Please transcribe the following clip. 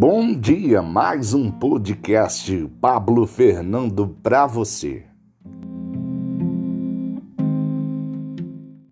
Bom dia, mais um podcast Pablo Fernando para você.